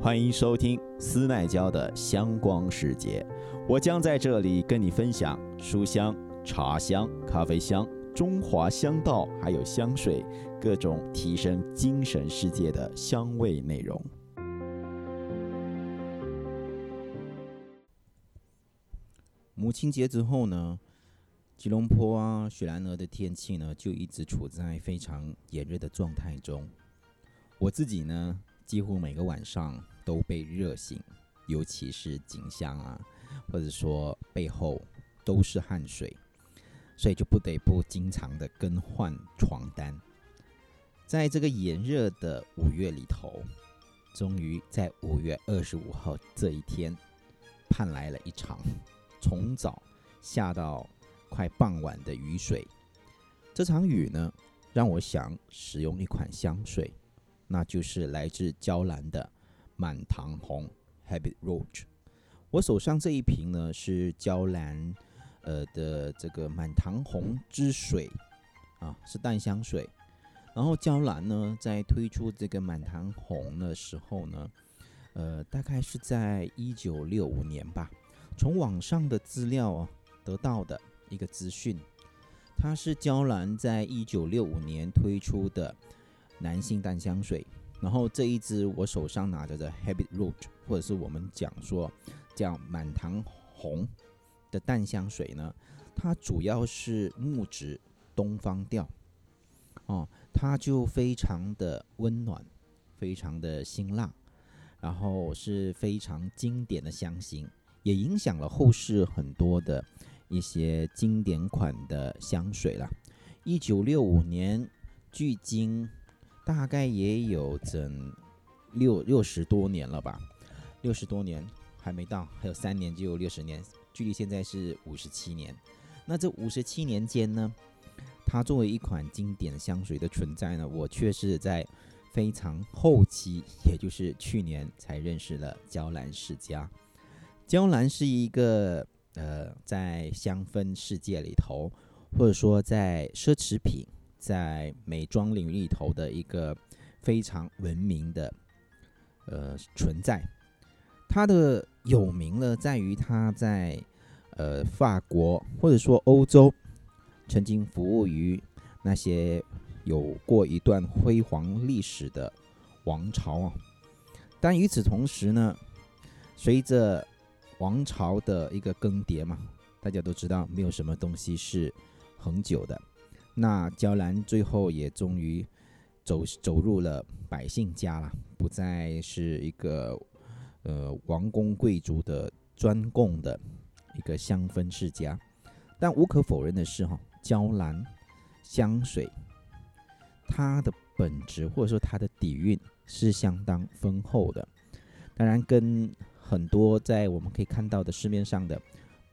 欢迎收听斯奈娇的香光世界，我将在这里跟你分享书香、茶香、咖啡香、中华香道，还有香水各种提升精神世界的香味内容。母亲节之后呢，吉隆坡啊、雪兰莪的天气呢，就一直处在非常炎热的状态中。我自己呢，几乎每个晚上。都被热醒，尤其是颈项啊，或者说背后都是汗水，所以就不得不经常的更换床单。在这个炎热的五月里头，终于在五月二十五号这一天，盼来了一场从早下到快傍晚的雨水。这场雨呢，让我想使用一款香水，那就是来自娇兰的。满堂红 Habit Rouge，我手上这一瓶呢是娇兰呃的这个满堂红之水啊，是淡香水。然后娇兰呢在推出这个满堂红的时候呢，呃，大概是在一九六五年吧，从网上的资料得到的一个资讯，它是娇兰在一九六五年推出的男性淡香水。然后这一支我手上拿着的 Habit Root，或者是我们讲说叫满堂红的淡香水呢，它主要是木质东方调，哦，它就非常的温暖，非常的辛辣，然后是非常经典的香型，也影响了后世很多的一些经典款的香水了。一九六五年，距今。大概也有整六六十多年了吧，六十多年还没到，还有三年就有六十年，距离现在是五十七年。那这五十七年间呢，它作为一款经典香水的存在呢，我却是在非常后期，也就是去年才认识了娇兰世家。娇兰是一个呃，在香氛世界里头，或者说在奢侈品。在美妆领域里头的一个非常闻名的呃存在，它的有名呢在于它在呃法国或者说欧洲曾经服务于那些有过一段辉煌历史的王朝啊，但与此同时呢，随着王朝的一个更迭嘛，大家都知道没有什么东西是恒久的。那娇兰最后也终于走走入了百姓家了，不再是一个呃王公贵族的专供的一个香氛世家。但无可否认的是，哈，娇兰香水它的本质或者说它的底蕴是相当丰厚的。当然，跟很多在我们可以看到的市面上的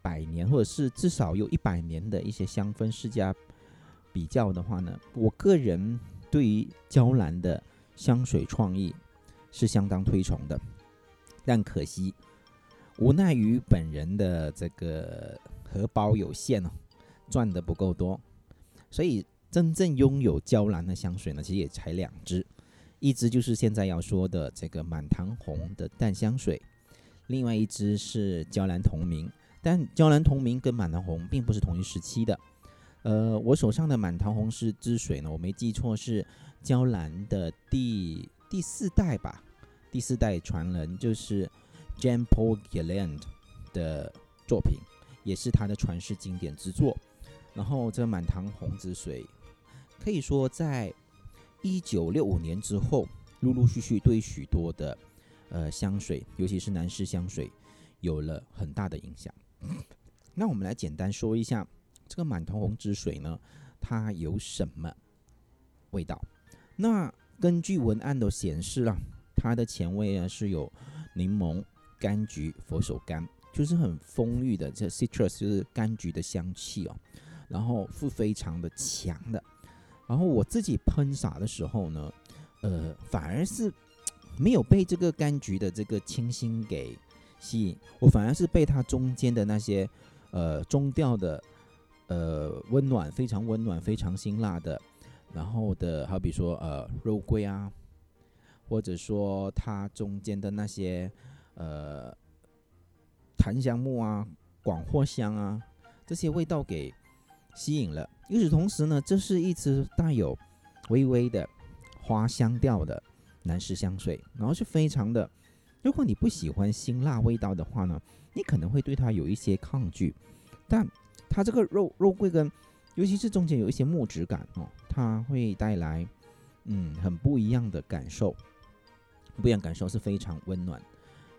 百年或者是至少有一百年的一些香氛世家。比较的话呢，我个人对于娇兰的香水创意是相当推崇的，但可惜无奈于本人的这个荷包有限哦，赚的不够多，所以真正拥有娇兰的香水呢，其实也才两支，一支就是现在要说的这个满堂红的淡香水，另外一支是娇兰同名，但娇兰同名跟满堂红并不是同一时期的。呃，我手上的满堂红是之水呢，我没记错是娇兰的第第四代吧，第四代传人就是 Jean Paul Gaultier 的作品，也是他的传世经典之作。然后这满堂红之水，可以说在一九六五年之后，陆陆续续对许多的呃香水，尤其是男士香水，有了很大的影响。那我们来简单说一下。这个满堂红之水呢，它有什么味道？那根据文案的显示啊，它的前味呢是有柠檬、柑橘、佛手柑，就是很丰裕的这 citrus 就是柑橘的香气哦。然后是非常的强的。然后我自己喷洒的时候呢，呃，反而是没有被这个柑橘的这个清新给吸引，我反而是被它中间的那些呃中调的。呃，温暖，非常温暖，非常辛辣的，然后的，好比说，呃，肉桂啊，或者说它中间的那些呃檀香木啊、广藿香啊这些味道给吸引了。与此同时呢，这是一支带有微微的花香调的男士香水，然后是非常的。如果你不喜欢辛辣味道的话呢，你可能会对它有一些抗拒。但它这个肉肉桂跟，尤其是中间有一些木质感哦，它会带来嗯很不一样的感受。不一样感受是非常温暖。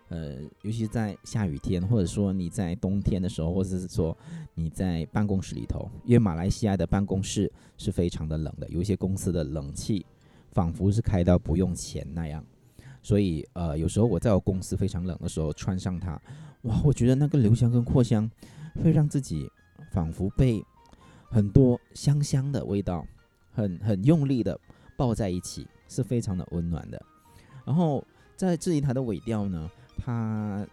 呃，尤其是在下雨天，或者说你在冬天的时候，或者是说你在办公室里头，因为马来西亚的办公室是非常的冷的，有一些公司的冷气仿佛是开到不用钱那样。所以，呃，有时候我在我公司非常冷的时候穿上它，哇，我觉得那个留香跟扩香会让自己仿佛被很多香香的味道很很用力的抱在一起，是非常的温暖的。然后在质疑它的尾调呢，它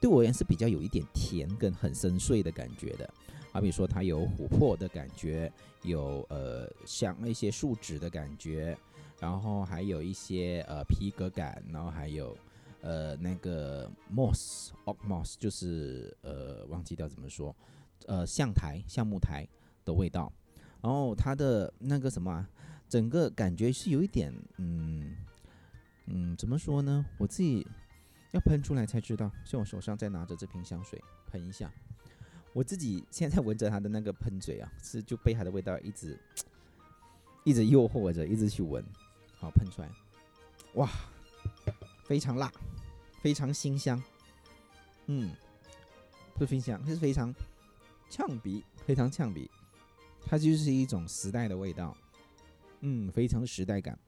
对我而言是比较有一点甜跟很深邃的感觉的，好比说它有琥珀的感觉，有呃像那些树脂的感觉。然后还有一些呃皮革感，然后还有呃那个 moss，oak moss，就是呃忘记掉怎么说，呃橡台、橡木台的味道。然后它的那个什么，啊整个感觉是有一点，嗯嗯，怎么说呢？我自己要喷出来才知道。像我手上在拿着这瓶香水，喷一下。我自己现在闻着它的那个喷嘴啊，是就被它的味道一直 一直诱惑着，一直去闻。好喷出来，哇，非常辣，非常新香，嗯，不是非常，是非常呛鼻，非常呛鼻，它就是一种时代的味道，嗯，非常时代感。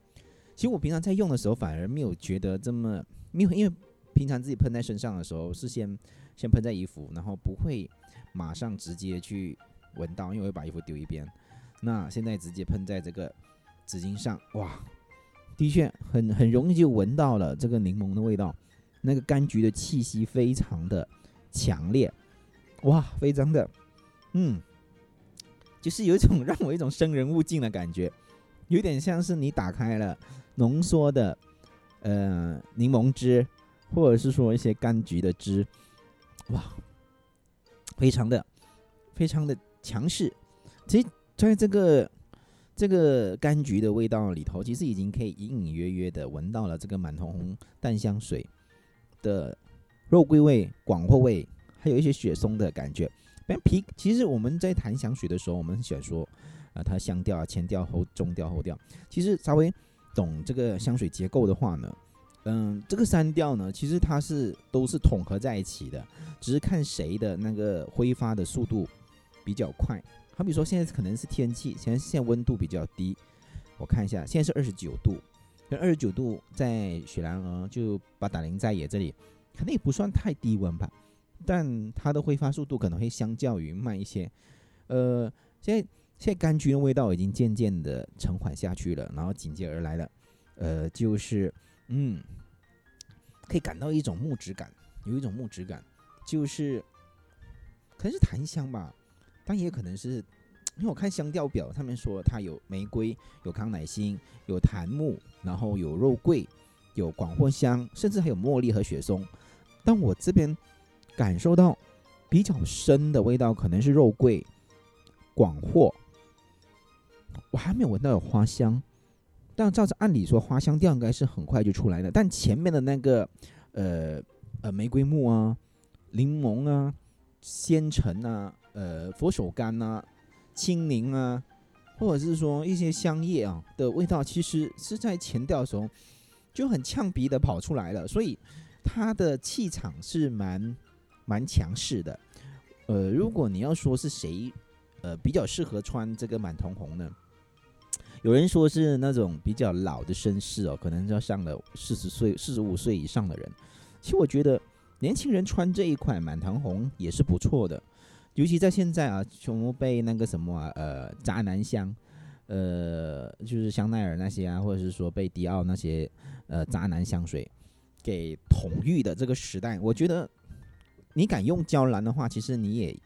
其实我平常在用的时候，反而没有觉得这么，没有，因为平常自己喷在身上的时候，是先先喷在衣服，然后不会马上直接去闻到，因为会把衣服丢一边。那现在直接喷在这个纸巾上，哇！的确，很很容易就闻到了这个柠檬的味道，那个柑橘的气息非常的强烈，哇，非常的，嗯，就是有一种让我一种生人勿近的感觉，有点像是你打开了浓缩的呃柠檬汁，或者是说一些柑橘的汁，哇，非常的非常的强势。其实在这个。这个柑橘的味道里头，其实已经可以隐隐约约的闻到了这个满头红淡香水的肉桂味、广藿味，还有一些雪松的感觉。皮，其实我们在谈香水的时候，我们很喜欢说，啊，它香调啊、前调、后中调、后调。其实稍微懂这个香水结构的话呢，嗯，这个三调呢，其实它是都是统合在一起的，只是看谁的那个挥发的速度比较快。好比说，现在可能是天气，现在现在温度比较低，我看一下，现在是二十九度，那二十九度在雪兰莪就八达岭在野这里，可能也不算太低温吧，但它的挥发速度可能会相较于慢一些。呃，现在现在柑橘的味道已经渐渐的沉缓下去了，然后紧接而来的，呃，就是嗯，可以感到一种木质感，有一种木质感，就是可能是檀香吧。但也可能是，因为我看香调表，他们说它有玫瑰、有康乃馨、有檀木，然后有肉桂、有广藿香，甚至还有茉莉和雪松。但我这边感受到比较深的味道，可能是肉桂、广藿。我还没有闻到有花香，但照着按理说花香调应该是很快就出来的。但前面的那个呃呃玫瑰木啊、柠檬啊、鲜橙啊。呃，佛手柑呐，青柠啊，或者是说一些香叶啊的味道，其实是在前调的时候就很呛鼻的跑出来了，所以它的气场是蛮蛮强势的。呃，如果你要说是谁，呃，比较适合穿这个满瞳红呢？有人说是那种比较老的绅士哦，可能要上了四十岁、四十五岁以上的人。其实我觉得年轻人穿这一款满堂红也是不错的。尤其在现在啊，全部被那个什么，呃，渣男香，呃，就是香奈儿那些啊，或者是说被迪奥那些呃渣男香水给统御的这个时代，我觉得你敢用娇兰的话，其实你也，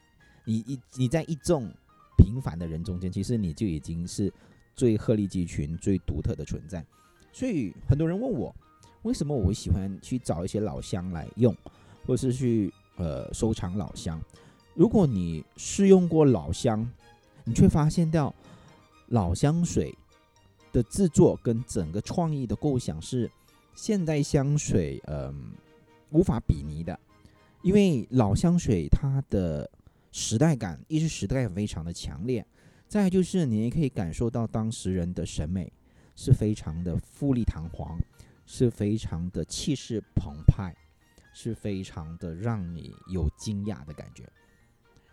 你一你在一众平凡的人中间，其实你就已经是最鹤立鸡群、最独特的存在。所以很多人问我，为什么我会喜欢去找一些老香来用，或是去呃收藏老香？如果你试用过老香，你却发现到老香水的制作跟整个创意的构想是现代香水嗯无法比拟的，因为老香水它的时代感，一是时代非常的强烈，再就是你也可以感受到当时人的审美是非常的富丽堂皇，是非常的气势澎湃，是非常的让你有惊讶的感觉。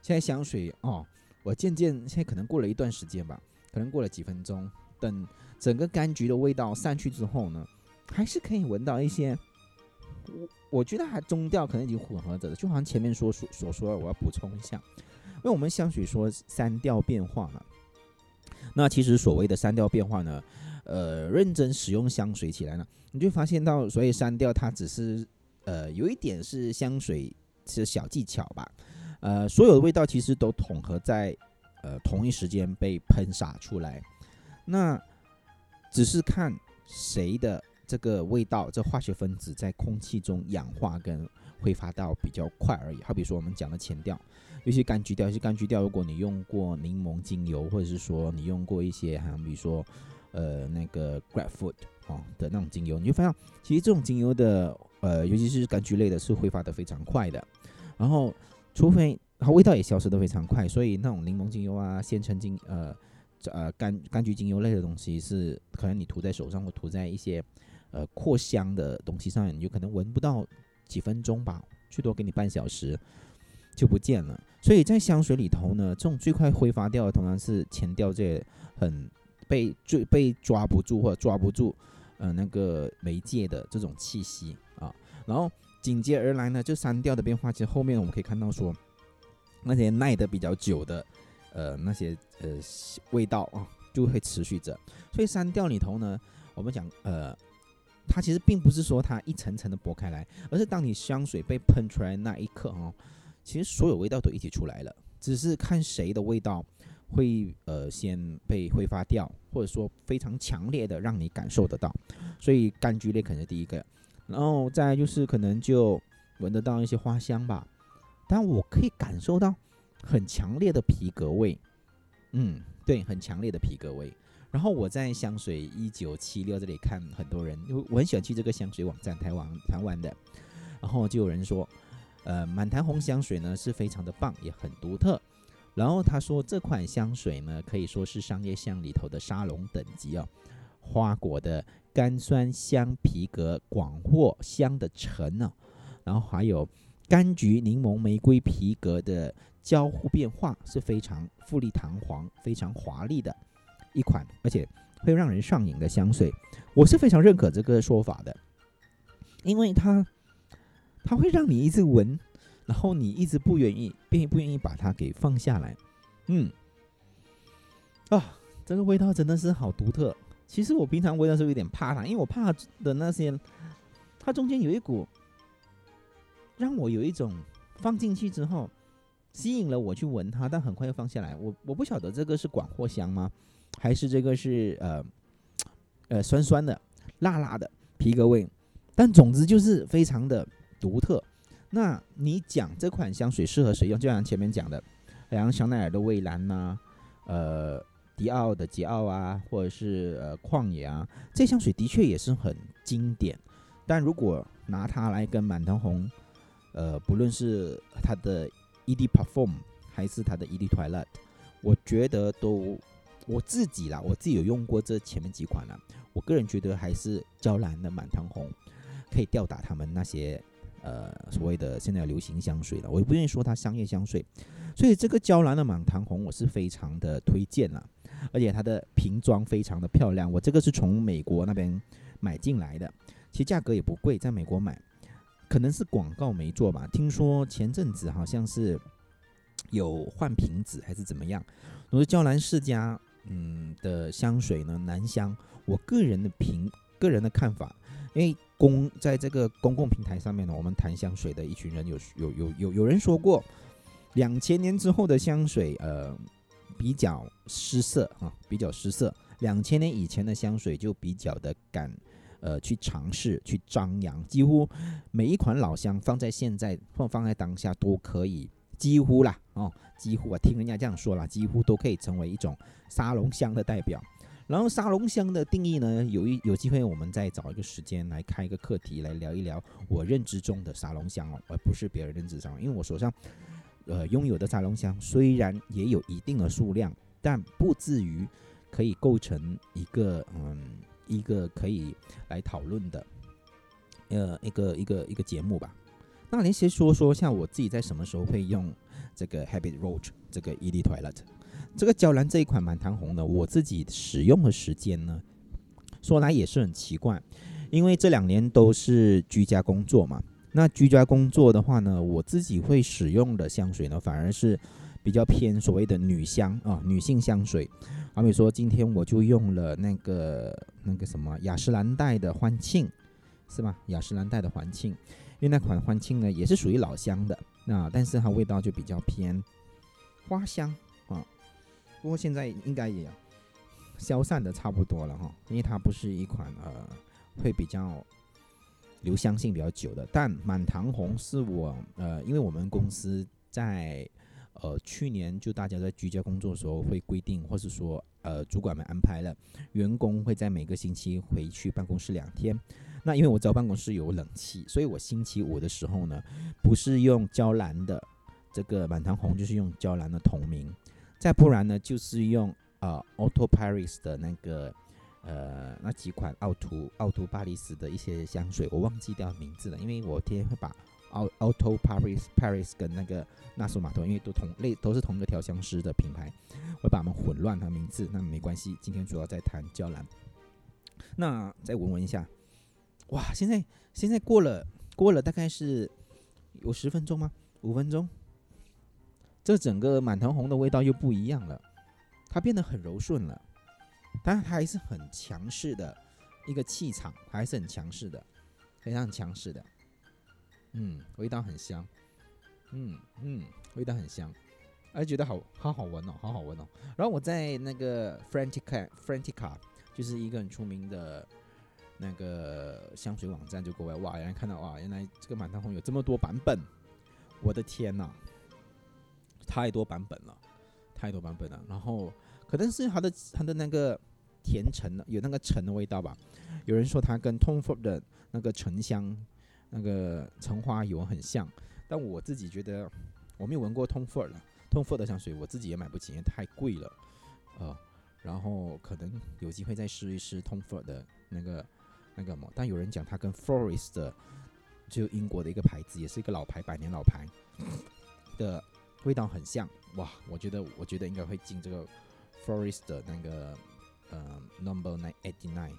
现在香水哦。我渐渐现在可能过了一段时间吧，可能过了几分钟，等整个柑橘的味道散去之后呢，还是可以闻到一些，我觉得还中调可能已经混合着了，就好像前面说所所说的，我要补充一下，因为我们香水说三调变化嘛，那其实所谓的三调变化呢，呃，认真使用香水起来呢，你就发现到所以三调它只是呃有一点是香水是小技巧吧。呃，所有的味道其实都统合在呃同一时间被喷洒出来，那只是看谁的这个味道，这化学分子在空气中氧化跟挥发到比较快而已。好比说我们讲的前调，有些柑橘调，有些柑橘调，如果你用过柠檬精油，或者是说你用过一些，好像比如说呃那个 grapefruit 哦的那种精油，你就发现其实这种精油的呃，尤其是柑橘类的，是挥发的非常快的，然后。除非它味道也消失的非常快，所以那种柠檬精油啊、鲜橙精呃呃柑柑橘精油类的东西是可能你涂在手上或涂在一些呃扩香的东西上，你就可能闻不到几分钟吧，最多给你半小时就不见了。所以在香水里头呢，这种最快挥发掉的，通常是前调这很被最被抓不住或者抓不住呃那个媒介的这种气息啊，然后。紧接而来呢，就三调的变化，其实后面我们可以看到说，那些耐得比较久的，呃，那些呃味道啊，就会持续着。所以三调里头呢，我们讲呃，它其实并不是说它一层层的剥开来，而是当你香水被喷出来那一刻哦，其实所有味道都一起出来了，只是看谁的味道会呃先被挥发掉，或者说非常强烈的让你感受得到。所以柑橘类可能是第一个。然后再就是可能就闻得到一些花香吧，但我可以感受到很强烈的皮革味，嗯，对，很强烈的皮革味。然后我在香水一九七六这里看很多人，因为我很喜欢去这个香水网站台湾台湾的，然后就有人说，呃，满堂红香水呢是非常的棒，也很独特。然后他说这款香水呢可以说是商业香里头的沙龙等级哦，花果的。甘酸香皮革广藿香的沉呢，然后还有柑橘柠檬玫瑰皮革的交互变化是非常富丽堂皇、非常华丽的一款，而且会让人上瘾的香水。我是非常认可这个说法的，因为它它会让你一直闻，然后你一直不愿意，并不愿意把它给放下来。嗯，啊，这个味道真的是好独特。其实我平常闻的时候有点怕它，因为我怕的那些，它中间有一股让我有一种放进去之后吸引了我去闻它，但很快又放下来。我我不晓得这个是广藿香吗？还是这个是呃呃酸酸的、辣辣的皮革味？但总之就是非常的独特。那你讲这款香水适合谁用？就像前面讲的，像香奈儿的蔚蓝呐，呃。迪奥的桀骜啊，或者是呃旷野啊，这香水的确也是很经典。但如果拿它来跟满堂红，呃，不论是它的 ED Perform 还是它的 ED Twilight，我觉得都我自己啦，我自己有用过这前面几款啦。我个人觉得还是娇兰的满堂红可以吊打他们那些呃所谓的现在流行香水了。我也不愿意说它商业香水，所以这个娇兰的满堂红我是非常的推荐啦。而且它的瓶装非常的漂亮，我这个是从美国那边买进来的，其实价格也不贵，在美国买，可能是广告没做吧。听说前阵子好像是有换瓶子还是怎么样。我说娇兰世家嗯的香水呢，男香，我个人的评个人的看法，因为公在这个公共平台上面呢，我们谈香水的一群人有有有有有人说过，两千年之后的香水，呃。比较失色啊，比较失色。两千年以前的香水就比较的敢，呃去尝试去张扬，几乎每一款老香放在现在放放在当下都可以，几乎啦哦，几乎啊听人家这样说啦，几乎都可以成为一种沙龙香的代表。然后沙龙香的定义呢，有一有机会我们再找一个时间来开一个课题来聊一聊我认知中的沙龙香哦，而不是别人认知上，因为我手上呃拥有的沙龙香虽然也有一定的数量，但不至于可以构成一个嗯一个可以来讨论的呃一个一个一个节目吧。那您先说说像我自己在什么时候会用这个 Habit Roach 这个 e d Toilet。这个娇兰这一款满堂红呢，我自己使用的时间呢，说来也是很奇怪，因为这两年都是居家工作嘛。那居家工作的话呢，我自己会使用的香水呢，反而是比较偏所谓的女香啊，女性香水。好比说，今天我就用了那个那个什么雅诗兰黛的欢庆，是吧？雅诗兰黛的欢庆，因为那款欢庆呢，也是属于老香的，那但是它味道就比较偏花香啊。不过现在应该也消散的差不多了哈，因为它不是一款呃会比较留香性比较久的。但满堂红是我呃，因为我们公司在呃去年就大家在居家工作的时候会规定，或是说呃主管们安排了员工会在每个星期回去办公室两天。那因为我知道办公室有冷气，所以我星期五的时候呢，不是用娇兰的这个满堂红，就是用娇兰的同名。再不然呢，就是用呃 Auto Paris 的那个呃那几款奥图奥图巴黎斯的一些香水，我忘记掉名字了，因为我天天会把奥 Auto Paris Paris 跟那个纳苏玛托，因为都同类都是同一个调香师的品牌，我把它们混乱它名字，那没关系。今天主要在谈娇兰，那再闻闻一下，哇，现在现在过了过了大概是有十分钟吗？五分钟？这整个满堂红的味道又不一样了，它变得很柔顺了，但它还是很强势的一个气场，还是很强势的，非常强势的。嗯，味道很香，嗯嗯，味道很香，哎觉得好好好闻哦，好好闻哦。然后我在那个 Frantica Frantica，就是一个很出名的那个香水网站，就国外哇，原来看到哇，原来这个满堂红有这么多版本，我的天呐！太多版本了，太多版本了。然后可能是它的它的那个甜橙有那个橙的味道吧。有人说它跟 Tom Ford 的那个橙香、那个橙花油很像，但我自己觉得我没有闻过 Tom Ford。Tom Ford 的香水我自己也买不起，因为太贵了。呃，然后可能有机会再试一试 Tom Ford 的那个那个么。但有人讲它跟 Forest 就英国的一个牌子，也是一个老牌，百年老牌的。味道很像哇！我觉得，我觉得应该会进这个 Forest 那个呃 Number Nine Eighty Nine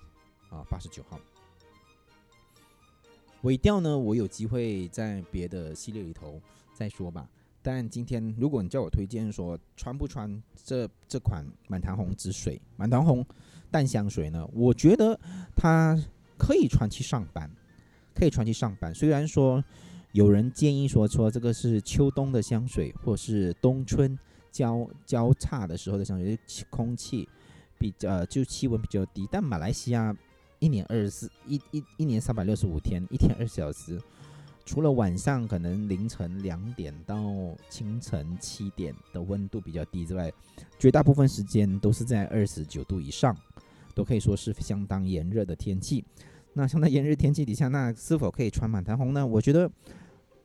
啊，八十九号。尾调呢，我有机会在别的系列里头再说吧。但今天，如果你叫我推荐说穿不穿这这款满堂红之水、满堂红淡香水呢？我觉得它可以穿去上班，可以穿去上班。虽然说。有人建议说，说这个是秋冬的香水，或是冬春交交叉的时候的香水，空气比较就气温比较低。但马来西亚一年二十四一一一年三百六十五天，一天二十小时，除了晚上可能凌晨两点到清晨七点的温度比较低之外，绝大部分时间都是在二十九度以上，都可以说是相当炎热的天气。那相当炎热天气底下，那是否可以穿满堂红呢？我觉得。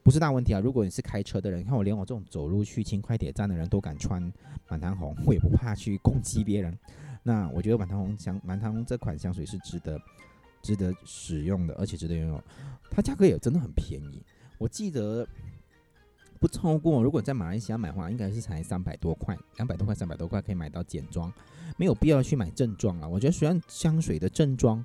不是大问题啊！如果你是开车的人，你看我连我这种走路去轻快铁站的人都敢穿满堂红，我也不怕去攻击别人。那我觉得满堂红香满堂红这款香水是值得值得使用的，而且值得拥有。它价格也真的很便宜，我记得不超过，如果在马来西亚买的话，应该是才三百多块，两百多块、三百多块可以买到简装，没有必要去买正装啊。我觉得虽然香水的正装。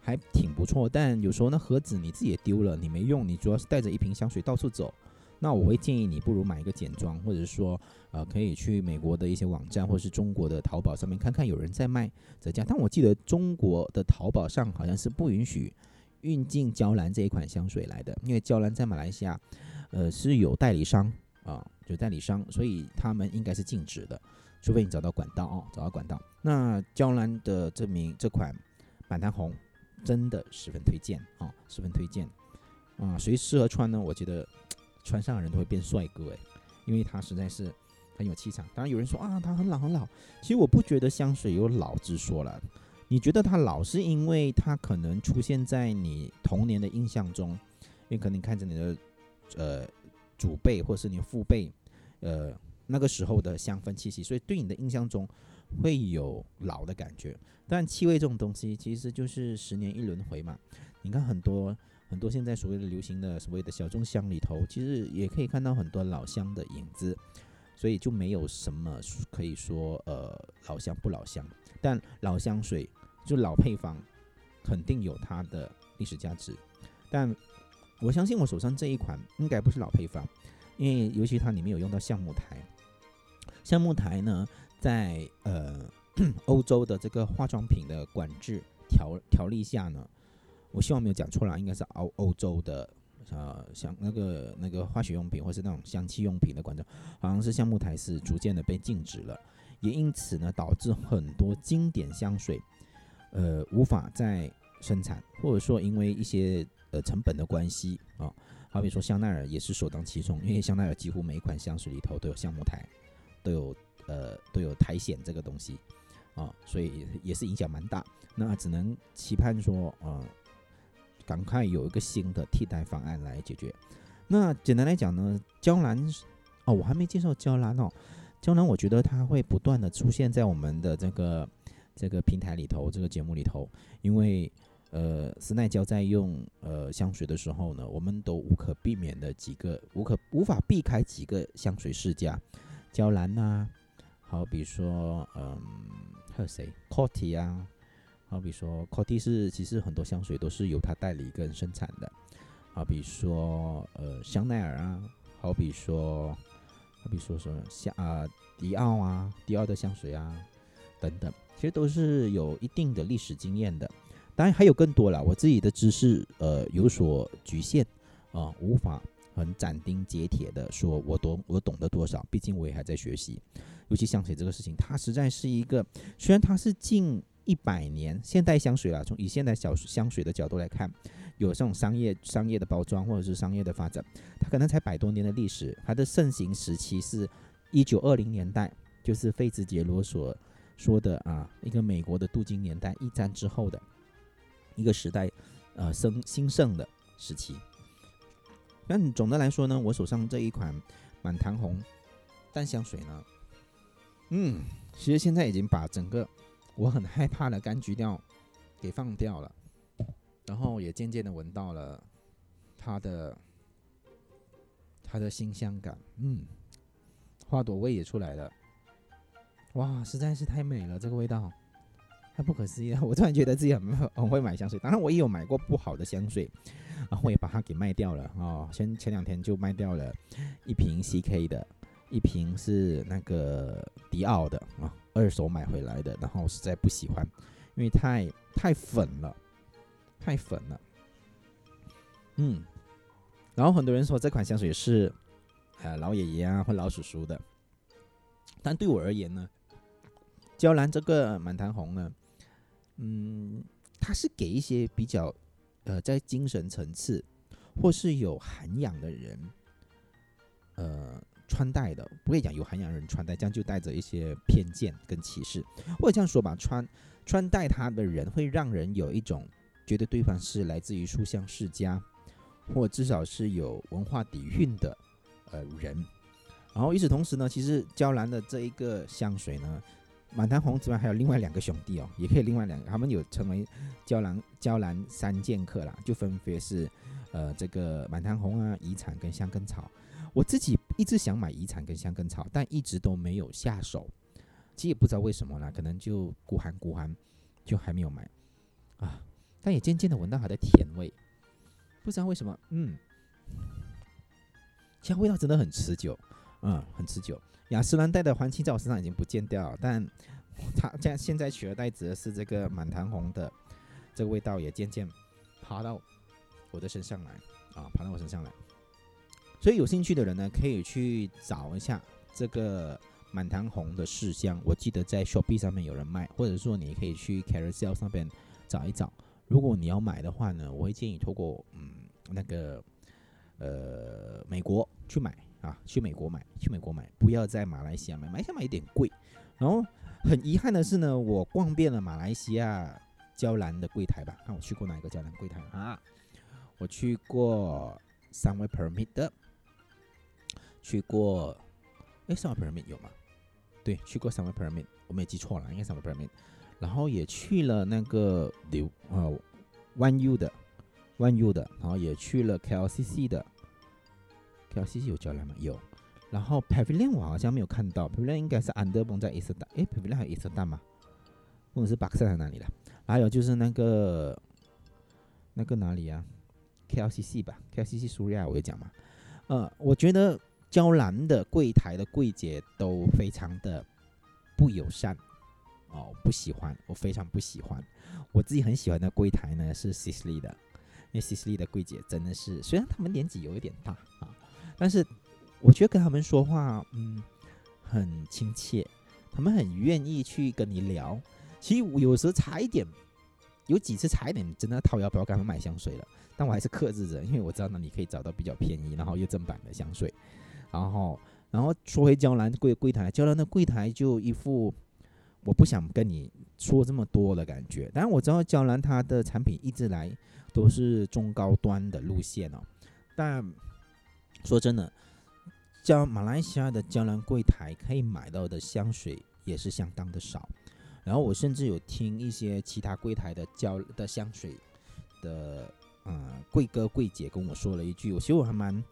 还挺不错，但有时候那盒子你自己也丢了，你没用，你主要是带着一瓶香水到处走。那我会建议你不如买一个简装，或者是说，呃，可以去美国的一些网站，或者是中国的淘宝上面看看有人在卖折价。但我记得中国的淘宝上好像是不允许运进娇兰这一款香水来的，因为娇兰在马来西亚，呃，是有代理商啊，有代理商，所以他们应该是禁止的，除非你找到管道哦，找到管道。那娇兰的这名这款满堂红。真的十分推荐啊，十分推荐啊。谁适合穿呢？我觉得穿上的人都会变帅哥诶，因为它实在是很有气场。当然有人说啊，它很老很老，其实我不觉得香水有老之说了。你觉得它老，是因为它可能出现在你童年的印象中，因为可能看着你的呃祖辈或是你父辈，呃那个时候的香氛气息，所以对你的印象中会有老的感觉。但气味这种东西其实就是十年一轮回嘛。你看很多很多现在所谓的流行的所谓的小众香里头，其实也可以看到很多老香的影子，所以就没有什么可以说呃老香不老香。但老香水。就老配方，肯定有它的历史价值，但我相信我手上这一款应该不是老配方，因为尤其它里面有用到橡木苔。橡木苔呢，在呃 欧洲的这个化妆品的管制条条例下呢，我希望没有讲错了，应该是欧欧洲的呃像那个那个化学用品或是那种香气用品的管制，好像是橡木苔是逐渐的被禁止了，也因此呢，导致很多经典香水。呃，无法再生产，或者说因为一些呃成本的关系啊，好比说香奈儿也是首当其冲，因为香奈儿几乎每一款香水里头都有橡木苔，都有呃都有苔藓这个东西啊，所以也是影响蛮大。那只能期盼说，呃，赶快有一个新的替代方案来解决。那简单来讲呢，娇兰哦，我还没介绍娇兰哦，娇兰我觉得它会不断的出现在我们的这个。这个平台里头，这个节目里头，因为呃，斯奈娇在用呃香水的时候呢，我们都无可避免的几个无可无法避开几个香水世家，娇兰呐，好比说嗯，还有谁？Coty 啊，好比说 Coty 是其实很多香水都是由他代理跟生产的，好比说呃香奈儿啊，好比说好比说什么香啊迪奥啊，迪奥的香水啊等等。其实都是有一定的历史经验的，当然还有更多了。我自己的知识呃有所局限啊，无法很斩钉截铁的说我懂我懂得多少。毕竟我也还在学习，尤其香水这个事情，它实在是一个虽然它是近一百年现代香水了，从以现代小香水的角度来看，有这种商业商业的包装或者是商业的发展，它可能才百多年的历史。它的盛行时期是一九二零年代，就是费兹杰罗所。说的啊，一个美国的镀金年代，一战之后的一个时代，呃，生兴盛的时期。但总的来说呢，我手上这一款满堂红淡香水呢，嗯，其实现在已经把整个我很害怕的柑橘调给放掉了，然后也渐渐的闻到了它的它的新香感，嗯，花朵味也出来了。哇，实在是太美了，这个味道太不可思议了！我突然觉得自己很很会买香水，当然我也有买过不好的香水，然后我也把它给卖掉了啊。先前两天就卖掉了一瓶 CK 的，一瓶是那个迪奥的啊，二手买回来的，然后实在不喜欢，因为太太粉了，太粉了。嗯，然后很多人说这款香水是呃老爷爷啊或老叔叔的，但对我而言呢？娇兰这个满堂红呢，嗯，它是给一些比较呃在精神层次或是有涵养的人，呃穿戴的，不会讲有涵养人穿戴，这样就带着一些偏见跟歧视。或者这样说吧，穿穿戴它的人会让人有一种觉得对方是来自于书香世家，或至少是有文化底蕴的呃人。然后与此同时呢，其实娇兰的这一个香水呢。满堂红之外，还有另外两个兄弟哦，也可以另外两个，他们有成为娇兰娇兰三剑客啦，就分别是呃这个满堂红啊、遗产跟香根草。我自己一直想买遗产跟香根草，但一直都没有下手。其实也不知道为什么啦，可能就孤寒孤寒，就还没有买啊。但也渐渐的闻到它的甜味，不知道为什么，嗯，其实味道真的很持久，嗯，很持久。雅诗兰黛的环清在我身上已经不见掉了，但它现现在取而代之的是这个满堂红的这个味道也渐渐爬到我的身上来啊，爬到我身上来。所以有兴趣的人呢，可以去找一下这个满堂红的试香，我记得在 Shopee 上面有人卖，或者说你可以去 Carousell 上边找一找，如果你要买的话呢，我会建议透过嗯那个呃美国去买啊，去美国买，去美国买，不要在马来西亚买，马来西亚买有点贵。然后很遗憾的是呢，我逛遍了马来西亚娇兰的柜台吧，看我去过哪一个娇兰柜台啊？我去过 Sunway Permit 的，去过哎 Sunway Permit 有吗？对，去过 Sunway Permit，我没记错了，应该 Sunway Permit。然后也去了那个刘呃 One U 的 One U 的，然后也去了 KLCC 的，KLCC 有交兰吗？有。然后 Pavilion 我好像没有看到，Pavilion 应该是安德崩在伊斯丹，诶 p a v i l i o n 还有伊斯丹吗？或者是巴克塞在哪里了？还有就是那个那个哪里啊？KLCC 吧，KLCC 苏利亚我也讲嘛。呃，我觉得娇兰的柜台的柜姐都非常的不友善。哦，不喜欢，我非常不喜欢。我自己很喜欢的柜台呢是 Sisley 的，因为 Sisley 的柜姐真的是，虽然他们年纪有一点大啊，但是我觉得跟他们说话，嗯，很亲切，他们很愿意去跟你聊。其实我有时候差一点，有几次差一点真的掏腰包给他们买香水了，但我还是克制着，因为我知道那里可以找到比较便宜，然后又正版的香水。然后，然后说回娇兰柜柜台，娇兰的柜台就一副。我不想跟你说这么多的感觉，当然我知道娇兰它的产品一直来都是中高端的路线哦，但说真的，叫马来西亚的娇兰柜台可以买到的香水也是相当的少，然后我甚至有听一些其他柜台的娇的香水的。呃，贵哥贵姐跟我说了一句，我其实我还蛮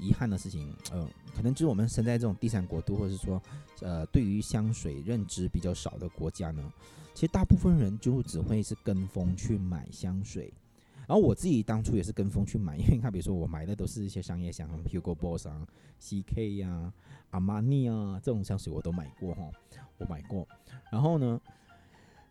遗憾的事情，呃，可能就是我们生在这种第三国度，或者是说，呃，对于香水认知比较少的国家呢，其实大部分人就只会是跟风去买香水，然后我自己当初也是跟风去买，因为看，比如说我买的都是一些商业香，Hugo Boss 啊、CK 呀、阿玛尼啊这种香水我都买过哈，我买过，然后呢。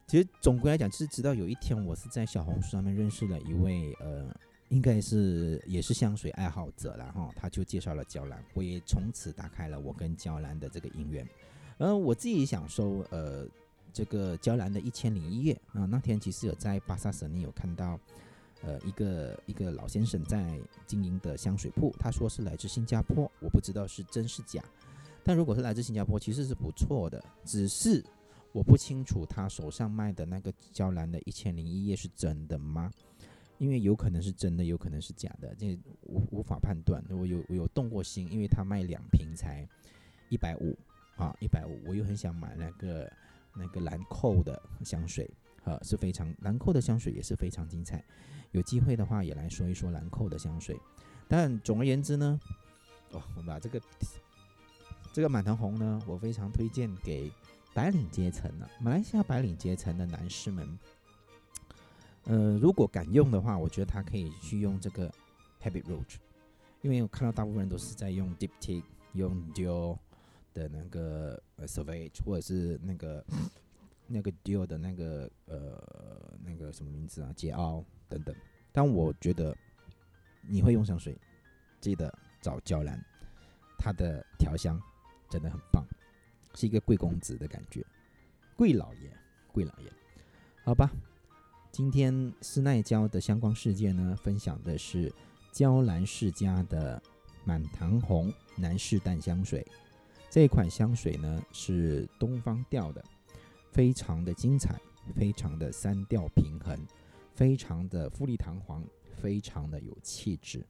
其实总归来讲，就是直到有一天，我是在小红书上面认识了一位呃，应该是也是香水爱好者然后他就介绍了娇兰，我也从此打开了我跟娇兰的这个姻缘。然后我自己想收呃这个娇兰的一千零一夜啊，那天其实有在巴萨省内有看到呃一个一个老先生在经营的香水铺，他说是来自新加坡，我不知道是真是假，但如果是来自新加坡，其实是不错的，只是。我不清楚他手上卖的那个娇兰的一千零一夜是真的吗？因为有可能是真的，有可能是假的，这无无法判断。我有我有动过心，因为他卖两瓶才一百五啊，一百五。我又很想买那个那个兰蔻的香水，呃，是非常兰蔻的香水也是非常精彩。有机会的话也来说一说兰蔻的香水。但总而言之呢，哦，我们把这个这个满堂红呢，我非常推荐给。白领阶层呢？马来西亚白领阶层的男士们，呃，如果敢用的话，我觉得他可以去用这个 Habit Rouge，因为我看到大部分人都是在用 Diptyque、用 Dior 的那个 Sauvage，或者是那个那个 Dior 的那个呃那个什么名字啊？捷奥等等。但我觉得你会用香水，记得找娇兰，它的调香真的很棒。是一个贵公子的感觉，贵老爷，贵老爷，好吧。今天施耐娇的相关事件呢，分享的是娇兰世家的满堂红男士淡香水。这款香水呢是东方调的，非常的精彩，非常的三调平衡，非常的富丽堂皇，非常的有气质。